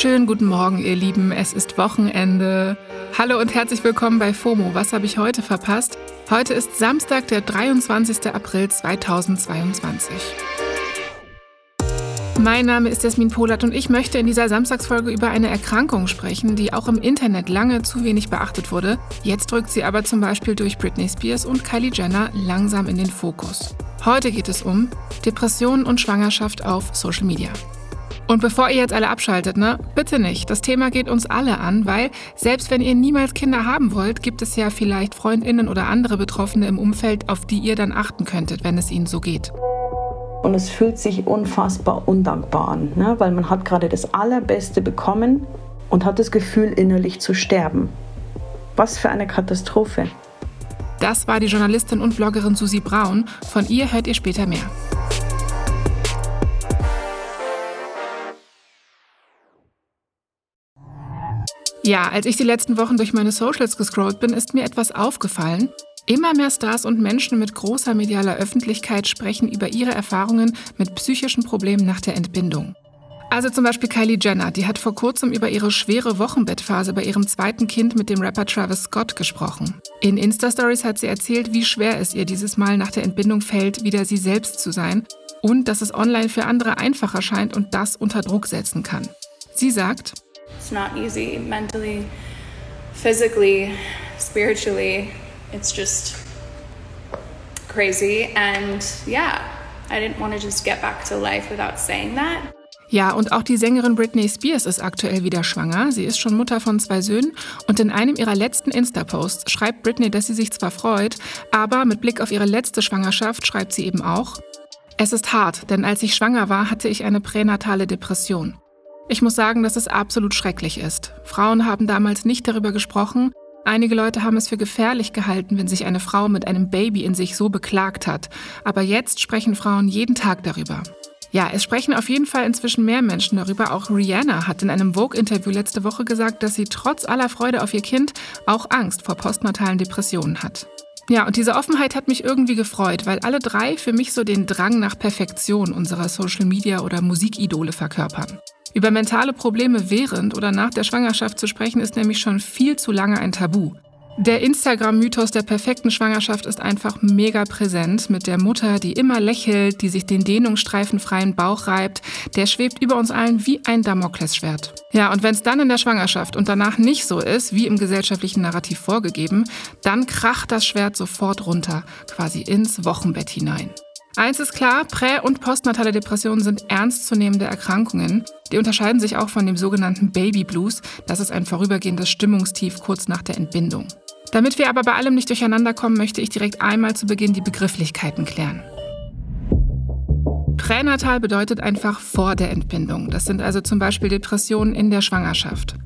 Schönen guten Morgen, ihr Lieben. Es ist Wochenende. Hallo und herzlich willkommen bei FOMO. Was habe ich heute verpasst? Heute ist Samstag, der 23. April 2022. Mein Name ist Jasmin Polat und ich möchte in dieser Samstagsfolge über eine Erkrankung sprechen, die auch im Internet lange zu wenig beachtet wurde. Jetzt drückt sie aber zum Beispiel durch Britney Spears und Kylie Jenner langsam in den Fokus. Heute geht es um Depressionen und Schwangerschaft auf Social Media. Und bevor ihr jetzt alle abschaltet, ne, bitte nicht. Das Thema geht uns alle an, weil selbst wenn ihr niemals Kinder haben wollt, gibt es ja vielleicht Freundinnen oder andere Betroffene im Umfeld, auf die ihr dann achten könntet, wenn es ihnen so geht. Und es fühlt sich unfassbar undankbar an, ne? weil man hat gerade das Allerbeste bekommen und hat das Gefühl, innerlich zu sterben. Was für eine Katastrophe. Das war die Journalistin und Bloggerin Susi Braun. Von ihr hört ihr später mehr. Ja, als ich die letzten Wochen durch meine Socials gescrollt bin, ist mir etwas aufgefallen. Immer mehr Stars und Menschen mit großer medialer Öffentlichkeit sprechen über ihre Erfahrungen mit psychischen Problemen nach der Entbindung. Also zum Beispiel Kylie Jenner, die hat vor kurzem über ihre schwere Wochenbettphase bei ihrem zweiten Kind mit dem Rapper Travis Scott gesprochen. In Insta-Stories hat sie erzählt, wie schwer es ihr dieses Mal nach der Entbindung fällt, wieder sie selbst zu sein und dass es online für andere einfacher scheint und das unter Druck setzen kann. Sie sagt, It's not easy mentally, physically, spiritually. It's just crazy. And yeah, I didn't want to just get back to life without saying that. Ja, und auch die Sängerin Britney Spears ist aktuell wieder schwanger. Sie ist schon Mutter von zwei Söhnen und in einem ihrer letzten Insta-Posts schreibt Britney, dass sie sich zwar freut, aber mit Blick auf ihre letzte Schwangerschaft schreibt sie eben auch, es ist hart, denn als ich schwanger war, hatte ich eine pränatale Depression. Ich muss sagen, dass es absolut schrecklich ist. Frauen haben damals nicht darüber gesprochen. Einige Leute haben es für gefährlich gehalten, wenn sich eine Frau mit einem Baby in sich so beklagt hat. Aber jetzt sprechen Frauen jeden Tag darüber. Ja, es sprechen auf jeden Fall inzwischen mehr Menschen darüber. Auch Rihanna hat in einem Vogue-Interview letzte Woche gesagt, dass sie trotz aller Freude auf ihr Kind auch Angst vor postnatalen Depressionen hat. Ja, und diese Offenheit hat mich irgendwie gefreut, weil alle drei für mich so den Drang nach Perfektion unserer Social-Media- oder Musikidole verkörpern. Über mentale Probleme während oder nach der Schwangerschaft zu sprechen, ist nämlich schon viel zu lange ein Tabu. Der Instagram-Mythos der perfekten Schwangerschaft ist einfach mega präsent mit der Mutter, die immer lächelt, die sich den dehnungsstreifenfreien Bauch reibt. Der schwebt über uns allen wie ein Damoklesschwert. Ja, und wenn es dann in der Schwangerschaft und danach nicht so ist, wie im gesellschaftlichen Narrativ vorgegeben, dann kracht das Schwert sofort runter, quasi ins Wochenbett hinein. Eins ist klar, prä- und postnatale Depressionen sind ernstzunehmende Erkrankungen. Die unterscheiden sich auch von dem sogenannten Baby Blues. Das ist ein vorübergehendes Stimmungstief kurz nach der Entbindung. Damit wir aber bei allem nicht durcheinander kommen, möchte ich direkt einmal zu Beginn die Begrifflichkeiten klären. Pränatal bedeutet einfach vor der Entbindung. Das sind also zum Beispiel Depressionen in der Schwangerschaft.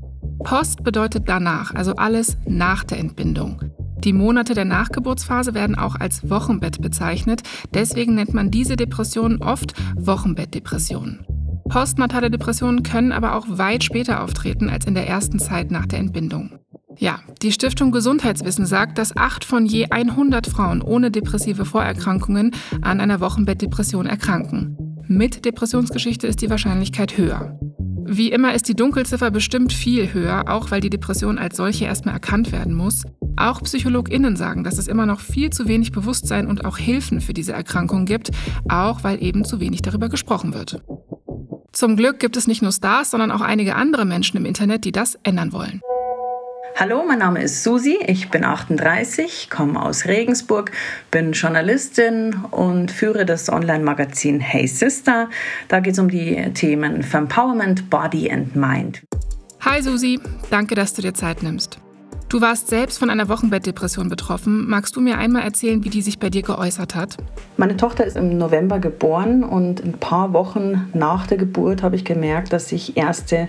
Post bedeutet danach, also alles nach der Entbindung. Die Monate der Nachgeburtsphase werden auch als Wochenbett bezeichnet. Deswegen nennt man diese Depressionen oft Wochenbettdepressionen. Postnatale Depressionen können aber auch weit später auftreten als in der ersten Zeit nach der Entbindung. Ja, die Stiftung Gesundheitswissen sagt, dass acht von je 100 Frauen ohne depressive Vorerkrankungen an einer Wochenbettdepression erkranken. Mit Depressionsgeschichte ist die Wahrscheinlichkeit höher. Wie immer ist die Dunkelziffer bestimmt viel höher, auch weil die Depression als solche erstmal erkannt werden muss. Auch PsychologInnen sagen, dass es immer noch viel zu wenig Bewusstsein und auch Hilfen für diese Erkrankung gibt, auch weil eben zu wenig darüber gesprochen wird. Zum Glück gibt es nicht nur Stars, sondern auch einige andere Menschen im Internet, die das ändern wollen. Hallo, mein Name ist Susi, ich bin 38, komme aus Regensburg, bin Journalistin und führe das Online-Magazin Hey Sister. Da geht es um die Themen Empowerment, Body and Mind. Hi Susi, danke, dass du dir Zeit nimmst. Du warst selbst von einer Wochenbettdepression betroffen. Magst du mir einmal erzählen, wie die sich bei dir geäußert hat? Meine Tochter ist im November geboren und ein paar Wochen nach der Geburt habe ich gemerkt, dass sich erste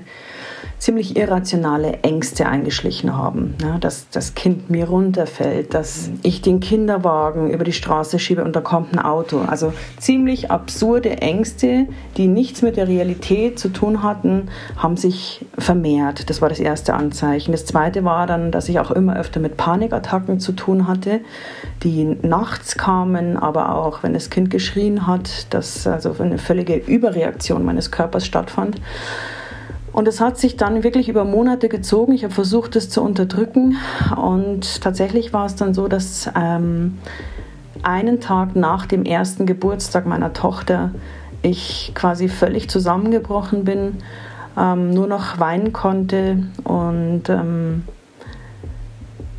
ziemlich irrationale Ängste eingeschlichen haben. Ja, dass das Kind mir runterfällt, dass ich den Kinderwagen über die Straße schiebe und da kommt ein Auto. Also ziemlich absurde Ängste, die nichts mit der Realität zu tun hatten, haben sich vermehrt. Das war das erste Anzeichen. Das zweite war dann, dass ich auch immer öfter mit Panikattacken zu tun hatte, die nachts kamen, aber auch wenn das Kind geschrien hat, dass also eine völlige Überreaktion meines Körpers stattfand. Und es hat sich dann wirklich über Monate gezogen. Ich habe versucht, es zu unterdrücken. Und tatsächlich war es dann so, dass ähm, einen Tag nach dem ersten Geburtstag meiner Tochter ich quasi völlig zusammengebrochen bin, ähm, nur noch weinen konnte und ähm,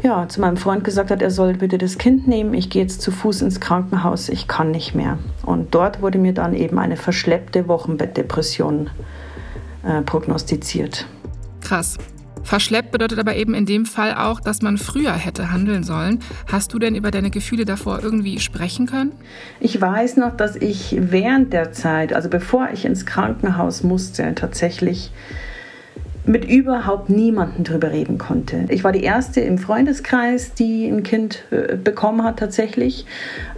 ja, zu meinem Freund gesagt hat, er soll bitte das Kind nehmen, ich gehe jetzt zu Fuß ins Krankenhaus, ich kann nicht mehr. Und dort wurde mir dann eben eine verschleppte Wochenbettdepression äh, prognostiziert. Krass. Verschleppt bedeutet aber eben in dem Fall auch, dass man früher hätte handeln sollen. Hast du denn über deine Gefühle davor irgendwie sprechen können? Ich weiß noch, dass ich während der Zeit, also bevor ich ins Krankenhaus musste, tatsächlich mit überhaupt niemandem drüber reden konnte. Ich war die erste im Freundeskreis, die ein Kind äh, bekommen hat tatsächlich.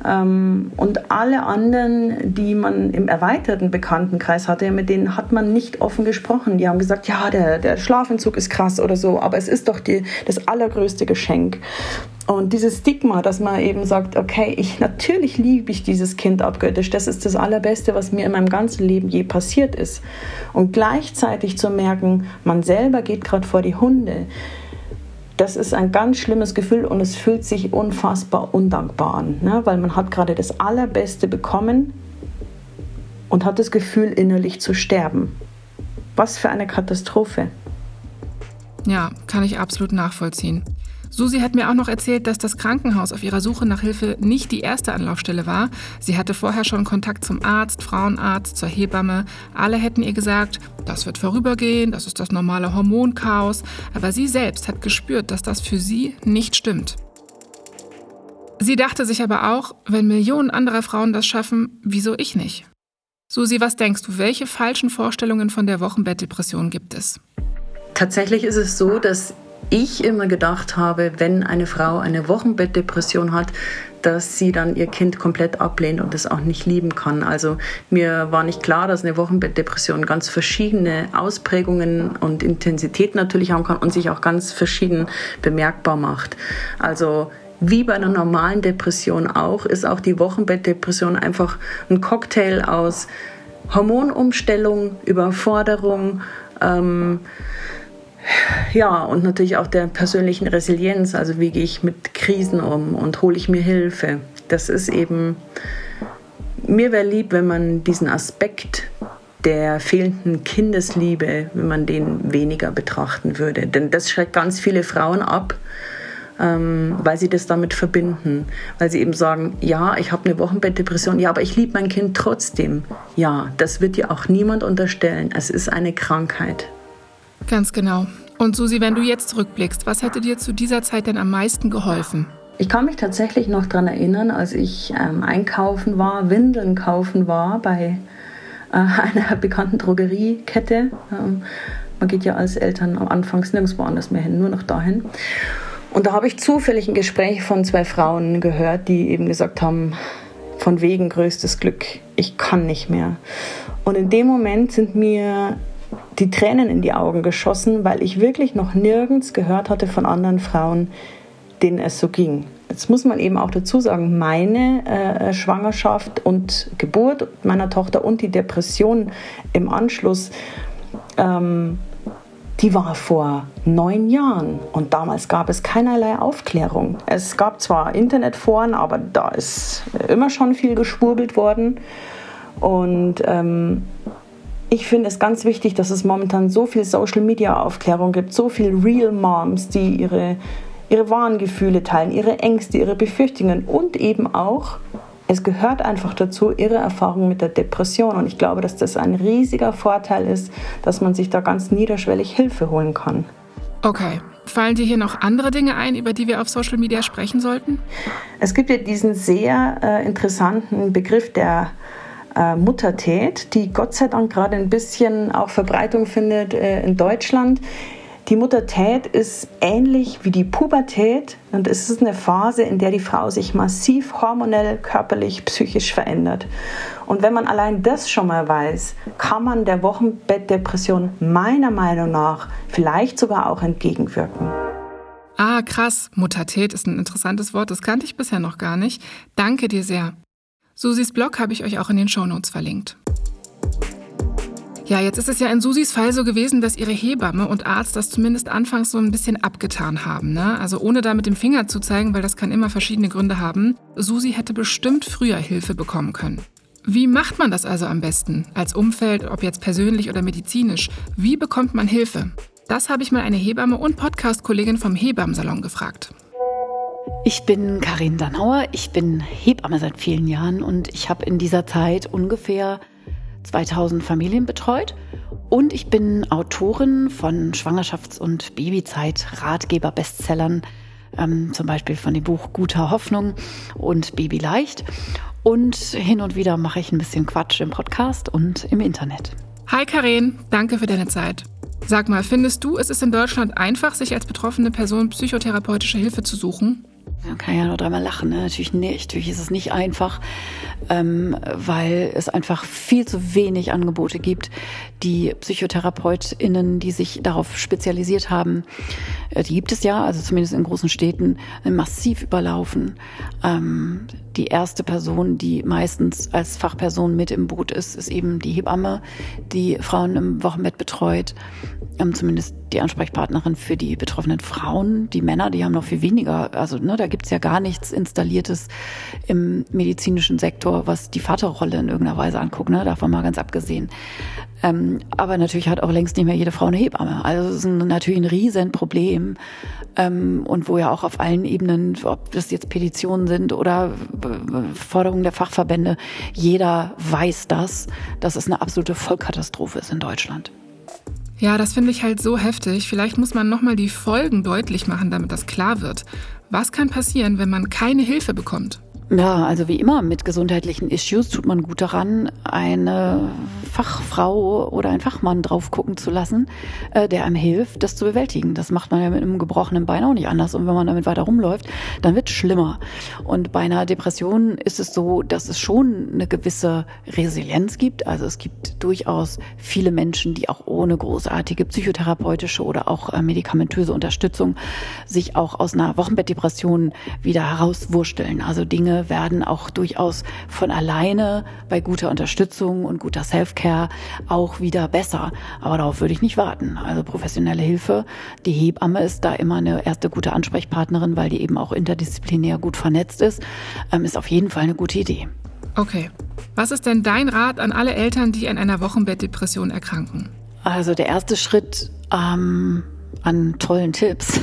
Ähm, und alle anderen, die man im erweiterten Bekanntenkreis hatte, mit denen hat man nicht offen gesprochen. Die haben gesagt, ja, der, der Schlafentzug ist krass oder so, aber es ist doch die, das allergrößte Geschenk. Und dieses Stigma, dass man eben sagt, okay, ich natürlich liebe ich dieses Kind abgöttisch, das ist das Allerbeste, was mir in meinem ganzen Leben je passiert ist. Und gleichzeitig zu merken, man selber geht gerade vor die Hunde, das ist ein ganz schlimmes Gefühl und es fühlt sich unfassbar undankbar an, ne? weil man hat gerade das Allerbeste bekommen und hat das Gefühl, innerlich zu sterben. Was für eine Katastrophe. Ja, kann ich absolut nachvollziehen. Susi hat mir auch noch erzählt, dass das Krankenhaus auf ihrer Suche nach Hilfe nicht die erste Anlaufstelle war. Sie hatte vorher schon Kontakt zum Arzt, Frauenarzt, zur Hebamme. Alle hätten ihr gesagt, das wird vorübergehen, das ist das normale Hormonchaos. Aber sie selbst hat gespürt, dass das für sie nicht stimmt. Sie dachte sich aber auch, wenn Millionen anderer Frauen das schaffen, wieso ich nicht? Susi, was denkst du, welche falschen Vorstellungen von der Wochenbettdepression gibt es? Tatsächlich ist es so, dass ich immer gedacht habe, wenn eine Frau eine Wochenbettdepression hat, dass sie dann ihr Kind komplett ablehnt und es auch nicht lieben kann. Also mir war nicht klar, dass eine Wochenbettdepression ganz verschiedene Ausprägungen und Intensität natürlich haben kann und sich auch ganz verschieden bemerkbar macht. Also wie bei einer normalen Depression auch, ist auch die Wochenbettdepression einfach ein Cocktail aus Hormonumstellung, Überforderung, ähm, ja, und natürlich auch der persönlichen Resilienz. Also wie gehe ich mit Krisen um und hole ich mir Hilfe. Das ist eben, mir wäre lieb, wenn man diesen Aspekt der fehlenden Kindesliebe, wenn man den weniger betrachten würde. Denn das schreckt ganz viele Frauen ab, ähm, weil sie das damit verbinden. Weil sie eben sagen, ja, ich habe eine Wochenbettdepression, ja, aber ich liebe mein Kind trotzdem. Ja, das wird dir auch niemand unterstellen. Es ist eine Krankheit. Ganz genau. Und Susi, wenn du jetzt zurückblickst, was hätte dir zu dieser Zeit denn am meisten geholfen? Ich kann mich tatsächlich noch daran erinnern, als ich ähm, einkaufen war, Windeln kaufen war bei äh, einer bekannten Drogeriekette. Ähm, man geht ja als Eltern anfangs nirgendwo anders mehr hin, nur noch dahin. Und da habe ich zufällig ein Gespräch von zwei Frauen gehört, die eben gesagt haben, von wegen größtes Glück, ich kann nicht mehr. Und in dem Moment sind mir die Tränen in die Augen geschossen, weil ich wirklich noch nirgends gehört hatte von anderen Frauen, denen es so ging. Jetzt muss man eben auch dazu sagen, meine äh, Schwangerschaft und Geburt meiner Tochter und die Depression im Anschluss, ähm, die war vor neun Jahren und damals gab es keinerlei Aufklärung. Es gab zwar Internetforen, aber da ist immer schon viel geschwurbelt worden und ähm, ich finde es ganz wichtig, dass es momentan so viel Social-Media-Aufklärung gibt, so viel Real Moms, die ihre, ihre wahren Gefühle teilen, ihre Ängste, ihre Befürchtungen und eben auch, es gehört einfach dazu, ihre Erfahrung mit der Depression. Und ich glaube, dass das ein riesiger Vorteil ist, dass man sich da ganz niederschwellig Hilfe holen kann. Okay. Fallen dir hier noch andere Dinge ein, über die wir auf Social Media sprechen sollten? Es gibt ja diesen sehr äh, interessanten Begriff der äh, Muttertät, die Gott sei Dank gerade ein bisschen auch Verbreitung findet äh, in Deutschland. Die Muttertät ist ähnlich wie die Pubertät und es ist eine Phase, in der die Frau sich massiv hormonell, körperlich, psychisch verändert. Und wenn man allein das schon mal weiß, kann man der Wochenbettdepression meiner Meinung nach vielleicht sogar auch entgegenwirken. Ah, krass. Muttertät ist ein interessantes Wort, das kannte ich bisher noch gar nicht. Danke dir sehr. Susis Blog habe ich euch auch in den Shownotes verlinkt. Ja, jetzt ist es ja in Susis Fall so gewesen, dass ihre Hebamme und Arzt das zumindest anfangs so ein bisschen abgetan haben. Ne? Also ohne da mit dem Finger zu zeigen, weil das kann immer verschiedene Gründe haben. Susi hätte bestimmt früher Hilfe bekommen können. Wie macht man das also am besten? Als Umfeld, ob jetzt persönlich oder medizinisch? Wie bekommt man Hilfe? Das habe ich mal eine Hebamme und Podcast-Kollegin vom Hebammensalon gefragt. Ich bin Karin Danauer, ich bin Hebamme seit vielen Jahren und ich habe in dieser Zeit ungefähr 2000 Familien betreut und ich bin Autorin von Schwangerschafts- und Babyzeit-Ratgeber-Bestsellern, ähm, zum Beispiel von dem Buch Guter Hoffnung und Baby leicht. Und hin und wieder mache ich ein bisschen Quatsch im Podcast und im Internet. Hi Karin, danke für deine Zeit. Sag mal, findest du, es ist in Deutschland einfach, sich als betroffene Person psychotherapeutische Hilfe zu suchen? Man kann ja nur dreimal lachen. Ne? Natürlich nicht. Natürlich ist es nicht einfach, ähm, weil es einfach viel zu wenig Angebote gibt. Die PsychotherapeutInnen, die sich darauf spezialisiert haben, äh, die gibt es ja, also zumindest in großen Städten, massiv überlaufen. Ähm, die erste Person, die meistens als Fachperson mit im Boot ist, ist eben die Hebamme, die Frauen im Wochenbett betreut. Ähm, zumindest die Ansprechpartnerin für die betroffenen Frauen. Die Männer, die haben noch viel weniger. Also ne, da gibt's ja gar nichts Installiertes im medizinischen Sektor, was die Vaterrolle in irgendeiner Weise anguckt. Ne? Davon mal ganz abgesehen. Ähm, aber natürlich hat auch längst nicht mehr jede Frau eine Hebamme. Also es ist ein, natürlich ein Riesenproblem. Ähm, und wo ja auch auf allen Ebenen, ob das jetzt Petitionen sind oder Forderungen der Fachverbände, jeder weiß das, dass es eine absolute Vollkatastrophe ist in Deutschland. Ja, das finde ich halt so heftig. Vielleicht muss man nochmal die Folgen deutlich machen, damit das klar wird. Was kann passieren, wenn man keine Hilfe bekommt? Ja, also wie immer mit gesundheitlichen Issues tut man gut daran, eine Fachfrau oder einen Fachmann drauf gucken zu lassen, äh, der einem hilft, das zu bewältigen. Das macht man ja mit einem gebrochenen Bein auch nicht anders. Und wenn man damit weiter rumläuft, dann wird es schlimmer. Und bei einer Depression ist es so, dass es schon eine gewisse Resilienz gibt. Also es gibt durchaus viele Menschen, die auch ohne großartige psychotherapeutische oder auch äh, medikamentöse Unterstützung sich auch aus einer Wochenbettdepression wieder herauswursteln. Also Dinge werden auch durchaus von alleine bei guter Unterstützung und guter Self-Care auch wieder besser. Aber darauf würde ich nicht warten. Also professionelle Hilfe. Die Hebamme ist da immer eine erste gute Ansprechpartnerin, weil die eben auch interdisziplinär gut vernetzt ist. Ähm, ist auf jeden Fall eine gute Idee. Okay. Was ist denn dein Rat an alle Eltern, die an einer Wochenbettdepression erkranken? Also der erste Schritt ähm, an tollen Tipps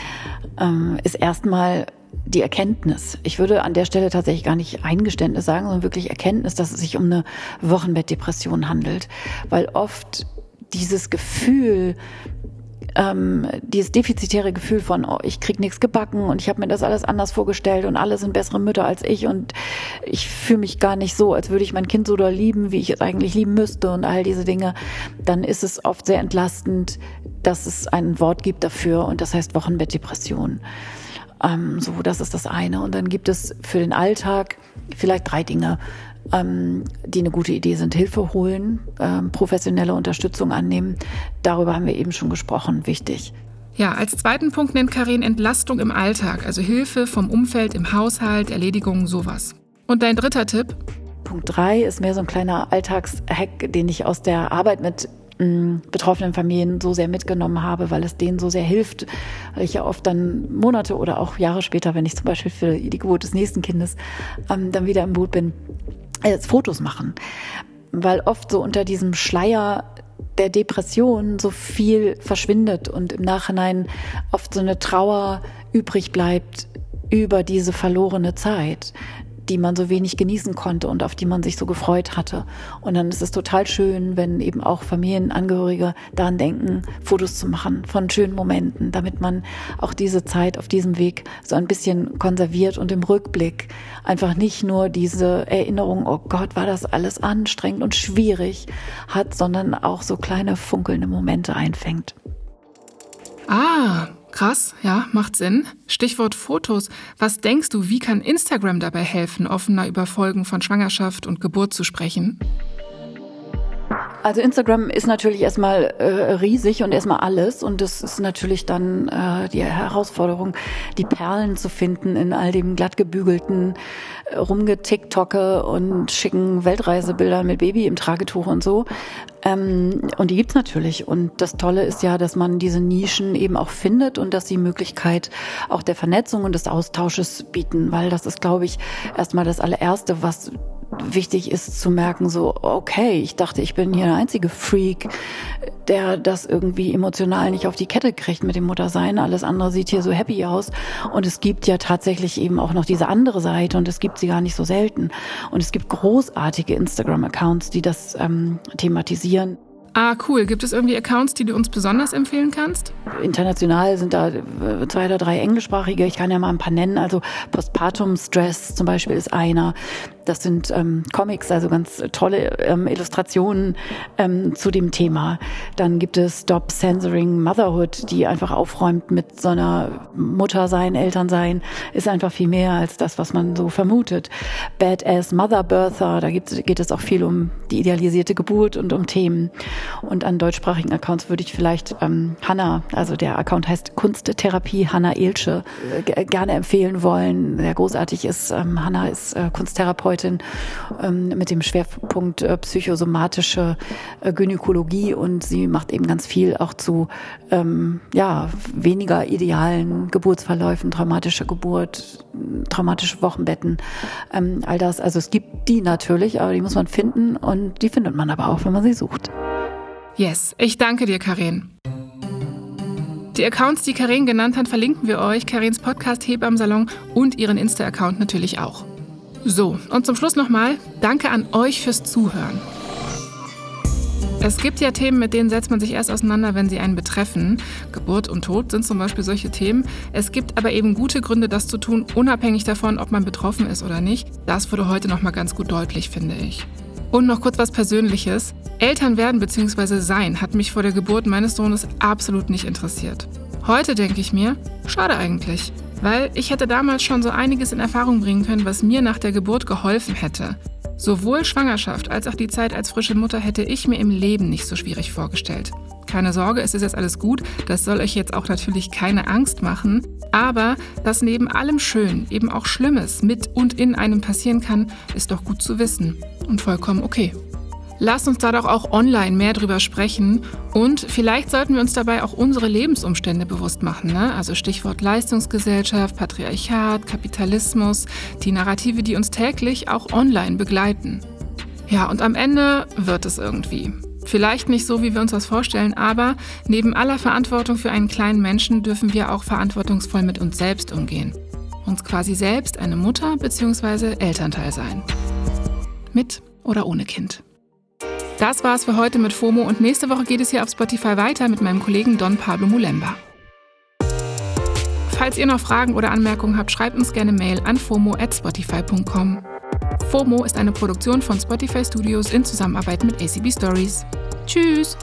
ähm, ist erstmal die Erkenntnis. Ich würde an der Stelle tatsächlich gar nicht Eingeständnis sagen, sondern wirklich Erkenntnis, dass es sich um eine Wochenbettdepression handelt. Weil oft dieses Gefühl, ähm, dieses defizitäre Gefühl von, oh, ich krieg nichts gebacken und ich habe mir das alles anders vorgestellt und alle sind bessere Mütter als ich und ich fühle mich gar nicht so, als würde ich mein Kind so doll lieben, wie ich es eigentlich lieben müsste und all diese Dinge, dann ist es oft sehr entlastend, dass es ein Wort gibt dafür und das heißt Wochenbettdepression. Ähm, so, das ist das eine. Und dann gibt es für den Alltag vielleicht drei Dinge, ähm, die eine gute Idee sind. Hilfe holen, ähm, professionelle Unterstützung annehmen. Darüber haben wir eben schon gesprochen. Wichtig. Ja, als zweiten Punkt nennt Karin Entlastung im Alltag, also Hilfe vom Umfeld im Haushalt, Erledigungen, sowas. Und dein dritter Tipp? Punkt drei ist mehr so ein kleiner Alltagshack, den ich aus der Arbeit mit betroffenen Familien so sehr mitgenommen habe, weil es denen so sehr hilft, weil ich ja oft dann Monate oder auch Jahre später, wenn ich zum Beispiel für die Geburt des nächsten Kindes ähm, dann wieder im Boot bin, äh, Fotos machen. Weil oft so unter diesem Schleier der Depression so viel verschwindet und im Nachhinein oft so eine Trauer übrig bleibt über diese verlorene Zeit die man so wenig genießen konnte und auf die man sich so gefreut hatte. Und dann ist es total schön, wenn eben auch Familienangehörige daran denken, Fotos zu machen von schönen Momenten, damit man auch diese Zeit auf diesem Weg so ein bisschen konserviert und im Rückblick einfach nicht nur diese Erinnerung, oh Gott, war das alles anstrengend und schwierig hat, sondern auch so kleine funkelnde Momente einfängt. Ah, Krass, ja, macht Sinn. Stichwort Fotos. Was denkst du, wie kann Instagram dabei helfen, offener über Folgen von Schwangerschaft und Geburt zu sprechen? Also Instagram ist natürlich erstmal äh, riesig und erstmal alles und das ist natürlich dann äh, die Herausforderung, die Perlen zu finden in all dem glattgebügelten rumgetiktocke und schicken Weltreisebilder mit Baby im Tragetuch und so. Ähm, und die gibt's natürlich. Und das Tolle ist ja, dass man diese Nischen eben auch findet und dass sie Möglichkeit auch der Vernetzung und des Austausches bieten, weil das ist, glaube ich, erstmal das allererste, was wichtig ist zu merken, so, okay, ich dachte, ich bin hier der einzige Freak, der das irgendwie emotional nicht auf die Kette kriegt mit dem Muttersein. Alles andere sieht hier so happy aus. Und es gibt ja tatsächlich eben auch noch diese andere Seite und es gibt sie gar nicht so selten. Und es gibt großartige Instagram-Accounts, die das ähm, thematisieren. Ah, cool. Gibt es irgendwie Accounts, die du uns besonders empfehlen kannst? International sind da äh, zwei oder drei englischsprachige. Ich kann ja mal ein paar nennen. Also Postpartum Stress zum Beispiel ist einer. Das sind ähm, Comics, also ganz tolle ähm, Illustrationen ähm, zu dem Thema. Dann gibt es Stop Censoring Motherhood, die einfach aufräumt mit so einer Muttersein, Elternsein. Ist einfach viel mehr als das, was man so vermutet. Badass Mother Birther, da gibt, geht es auch viel um die idealisierte Geburt und um Themen. Und an deutschsprachigen Accounts würde ich vielleicht ähm, Hanna, also der Account heißt Kunsttherapie Hanna Ilsche, äh, gerne empfehlen wollen. Der großartig ist. Ähm, Hanna ist äh, Kunsttherapeutin Therapeutin ähm, mit dem Schwerpunkt äh, psychosomatische äh, Gynäkologie und sie macht eben ganz viel auch zu ähm, ja, weniger idealen Geburtsverläufen, traumatische Geburt, traumatische Wochenbetten, ähm, all das. Also es gibt die natürlich, aber die muss man finden und die findet man aber auch, wenn man sie sucht. Yes, ich danke dir, Karin. Die Accounts, die Karin genannt hat, verlinken wir euch, Karins Podcast Salon und ihren Insta-Account natürlich auch. So, und zum Schluss nochmal, danke an euch fürs Zuhören. Es gibt ja Themen, mit denen setzt man sich erst auseinander, wenn sie einen betreffen. Geburt und Tod sind zum Beispiel solche Themen. Es gibt aber eben gute Gründe, das zu tun, unabhängig davon, ob man betroffen ist oder nicht. Das wurde heute nochmal ganz gut deutlich, finde ich. Und noch kurz was Persönliches. Eltern werden bzw. sein hat mich vor der Geburt meines Sohnes absolut nicht interessiert. Heute denke ich mir, schade eigentlich. Weil ich hätte damals schon so einiges in Erfahrung bringen können, was mir nach der Geburt geholfen hätte. Sowohl Schwangerschaft als auch die Zeit als frische Mutter hätte ich mir im Leben nicht so schwierig vorgestellt. Keine Sorge, es ist jetzt alles gut, das soll euch jetzt auch natürlich keine Angst machen, aber dass neben allem Schön eben auch Schlimmes mit und in einem passieren kann, ist doch gut zu wissen und vollkommen okay. Lasst uns da doch auch online mehr drüber sprechen und vielleicht sollten wir uns dabei auch unsere Lebensumstände bewusst machen. Ne? Also Stichwort Leistungsgesellschaft, Patriarchat, Kapitalismus, die Narrative, die uns täglich auch online begleiten. Ja, und am Ende wird es irgendwie. Vielleicht nicht so, wie wir uns das vorstellen, aber neben aller Verantwortung für einen kleinen Menschen dürfen wir auch verantwortungsvoll mit uns selbst umgehen. Uns quasi selbst eine Mutter bzw. Elternteil sein. Mit oder ohne Kind. Das war's für heute mit FOMO und nächste Woche geht es hier auf Spotify weiter mit meinem Kollegen Don Pablo Mulemba. Falls ihr noch Fragen oder Anmerkungen habt, schreibt uns gerne Mail an fomo@spotify.com. FOMO ist eine Produktion von Spotify Studios in Zusammenarbeit mit ACB Stories. Tschüss!